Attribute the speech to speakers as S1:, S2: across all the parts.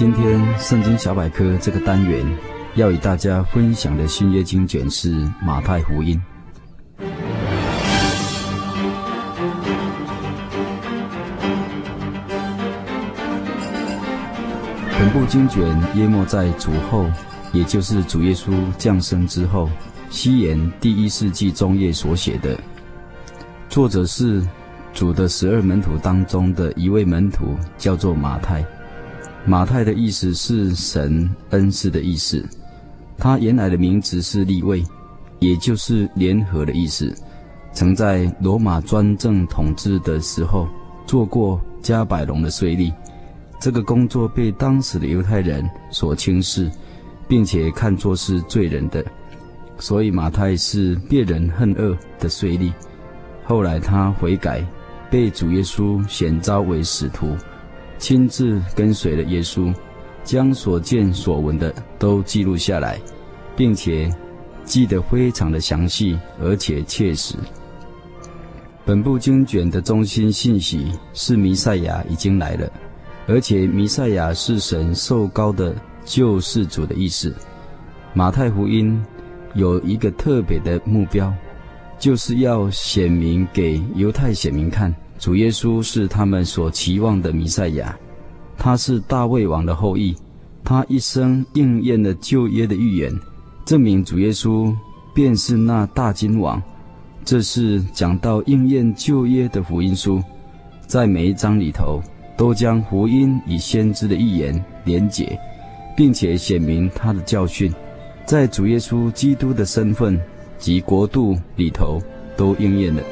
S1: 今天《圣经小百科》这个单元要与大家分享的新约经卷是马太福音。本部经卷约莫在主后，也就是主耶稣降生之后，西元第一世纪中叶所写的。作者是主的十二门徒当中的一位门徒，叫做马太。马太的意思是神恩赐的意思，他原来的名字是利未，也就是联合的意思。曾在罗马专政统治的时候做过加百隆的税吏，这个工作被当时的犹太人所轻视，并且看作是罪人的，所以马太是被人恨恶的税吏。后来他悔改，被主耶稣选召为使徒。亲自跟随了耶稣，将所见所闻的都记录下来，并且记得非常的详细，而且切实。本部经卷的中心信息是弥赛亚已经来了，而且弥赛亚是神受膏的救世主的意思。马太福音有一个特别的目标，就是要显明给犹太选民看。主耶稣是他们所期望的弥赛亚，他是大卫王的后裔，他一生应验了旧约的预言，证明主耶稣便是那大君王。这是讲到应验旧约的福音书，在每一章里头都将福音与先知的预言连结，并且显明他的教训，在主耶稣基督的身份及国度里头都应验了。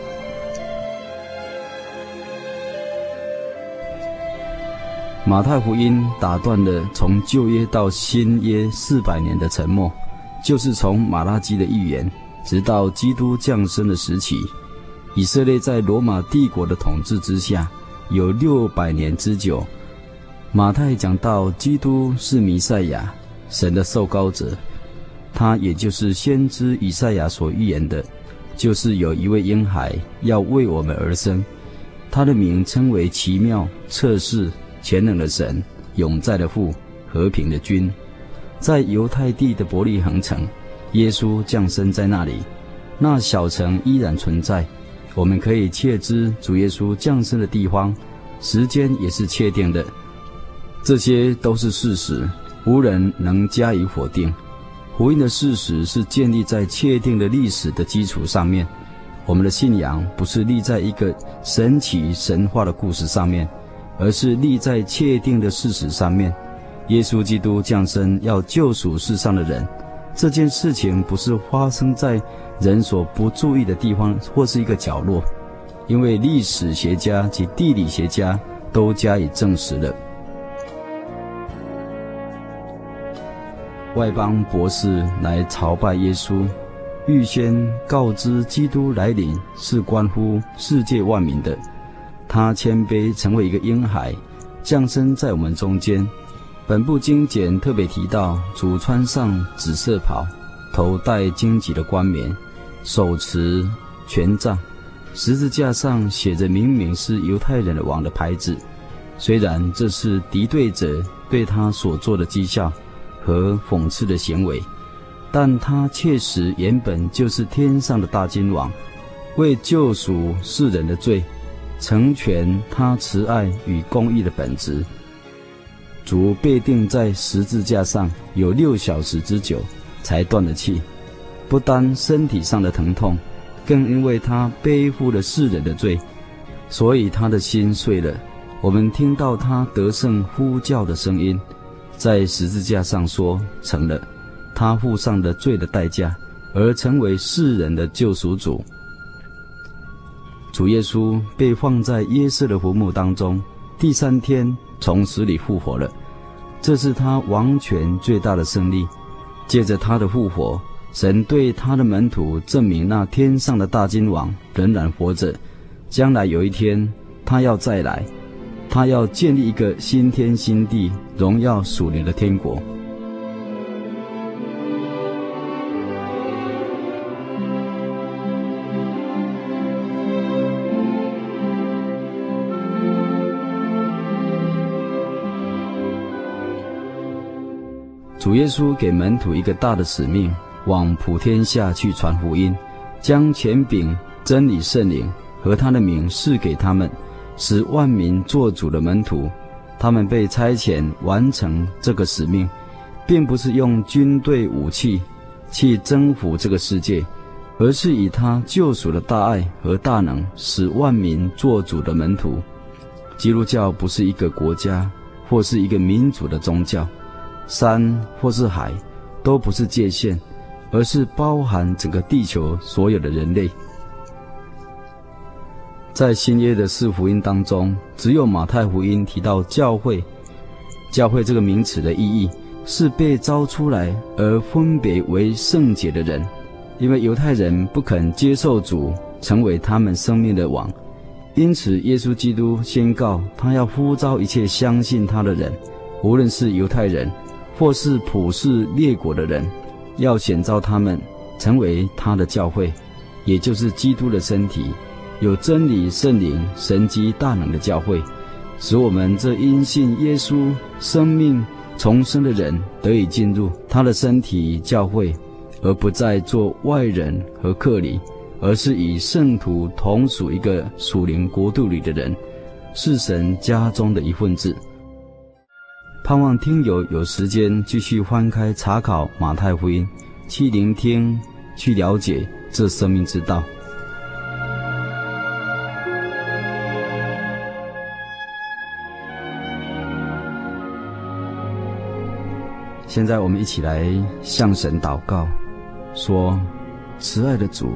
S1: 马太福音打断了从旧约到新约四百年的沉默，就是从马拉基的预言，直到基督降生的时期。以色列在罗马帝国的统治之下，有六百年之久。马太讲到基督是弥赛亚，神的受膏者，他也就是先知以赛亚所预言的，就是有一位婴孩要为我们而生，他的名称为奇妙、测试。全能的神，永在的父，和平的君，在犹太地的伯利恒城，耶稣降生在那里。那小城依然存在，我们可以确知主耶稣降生的地方，时间也是确定的。这些都是事实，无人能加以否定。福音的事实是建立在确定的历史的基础上面。我们的信仰不是立在一个神奇神话的故事上面。而是立在确定的事实上面，耶稣基督降生要救赎世上的人，这件事情不是发生在人所不注意的地方或是一个角落，因为历史学家及地理学家都加以证实了。外邦博士来朝拜耶稣，预先告知基督来临是关乎世界万民的。他谦卑，成为一个婴孩，降生在我们中间。本部经简特别提到，主穿上紫色袍，头戴荆棘的冠冕，手持权杖，十字架上写着明明是犹太人的王的牌子。虽然这是敌对者对他所做的讥笑和讽刺的行为，但他确实原本就是天上的大君王，为救赎世人的罪。成全他慈爱与公义的本质。主被钉在十字架上有六小时之久，才断了气。不单身体上的疼痛，更因为他背负了世人的罪，所以他的心碎了。我们听到他得胜呼叫的声音，在十字架上说成了。他付上了罪的代价，而成为世人的救赎主。主耶稣被放在耶稣的坟墓当中，第三天从死里复活了，这是他王权最大的胜利。借着他的复活，神对他的门徒证明，那天上的大君王仍然活着，将来有一天他要再来，他要建立一个新天新地、荣耀属灵的天国。主耶稣给门徒一个大的使命，往普天下去传福音，将权柄、真理、圣灵和他的名赐给他们，使万民作主的门徒。他们被差遣完成这个使命，并不是用军队武器去征服这个世界，而是以他救赎的大爱和大能，使万民作主的门徒。基督教不是一个国家或是一个民族的宗教。山或是海，都不是界限，而是包含整个地球所有的人类。在新约的四福音当中，只有马太福音提到教会。教会这个名词的意义是被招出来而分别为圣洁的人，因为犹太人不肯接受主成为他们生命的王，因此耶稣基督宣告他要呼召一切相信他的人，无论是犹太人。或是普世列国的人，要选召他们成为他的教会，也就是基督的身体，有真理、圣灵、神机大能的教会，使我们这因信耶稣生命重生的人得以进入他的身体教会，而不再做外人和客旅，而是与圣徒同属一个属灵国度里的人，是神家中的一份子。盼望听友有时间继续翻开查考马太福音，去聆听、去了解这生命之道。现在我们一起来向神祷告，说：慈爱的主，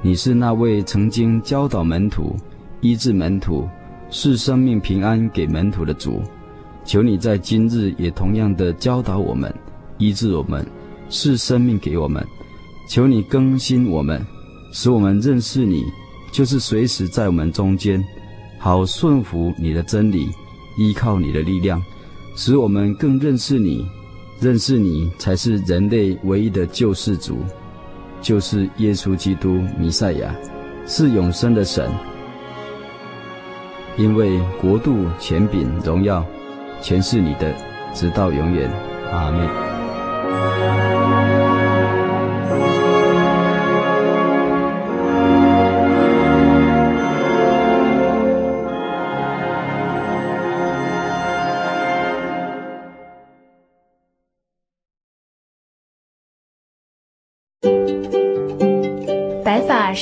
S1: 你是那位曾经教导门徒、医治门徒、赐生命平安给门徒的主。求你在今日也同样的教导我们，医治我们，赐生命给我们。求你更新我们，使我们认识你，就是随时在我们中间，好顺服你的真理，依靠你的力量，使我们更认识你。认识你才是人类唯一的救世主，就是耶稣基督弥赛亚，是永生的神。因为国度、权柄、荣耀。全是你的，直到永远，阿
S2: 门。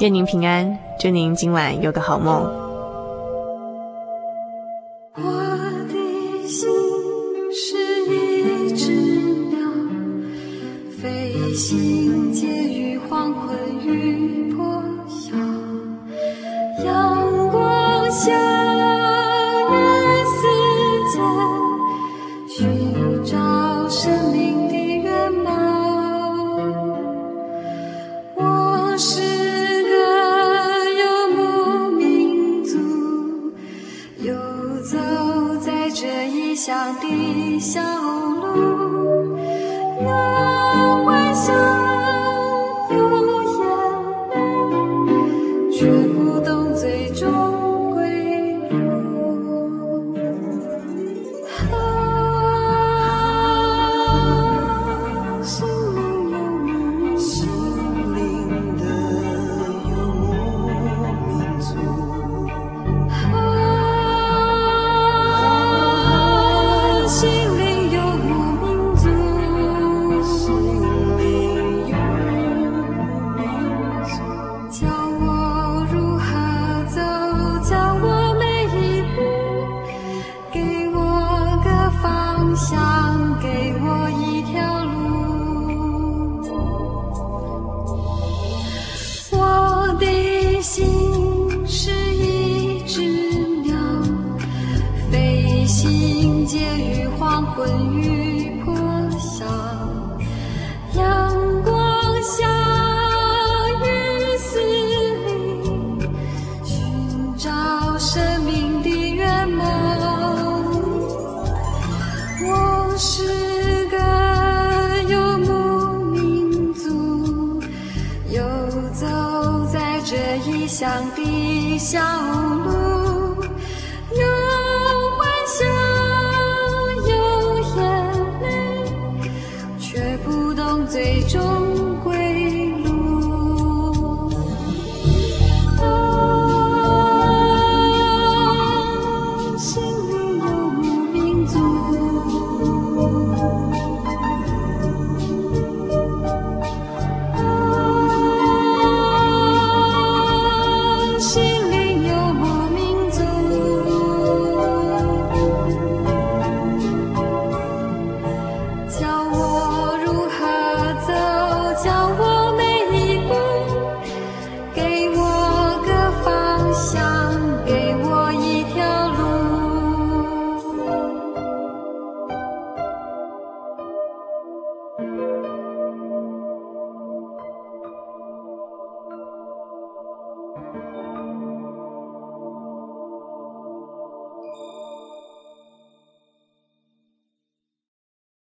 S3: 愿您平安，祝您今晚有个好梦。
S4: 我的心是一只鸟，飞行结于黄昏与破晓，阳光下的世界寻找生。乡的小。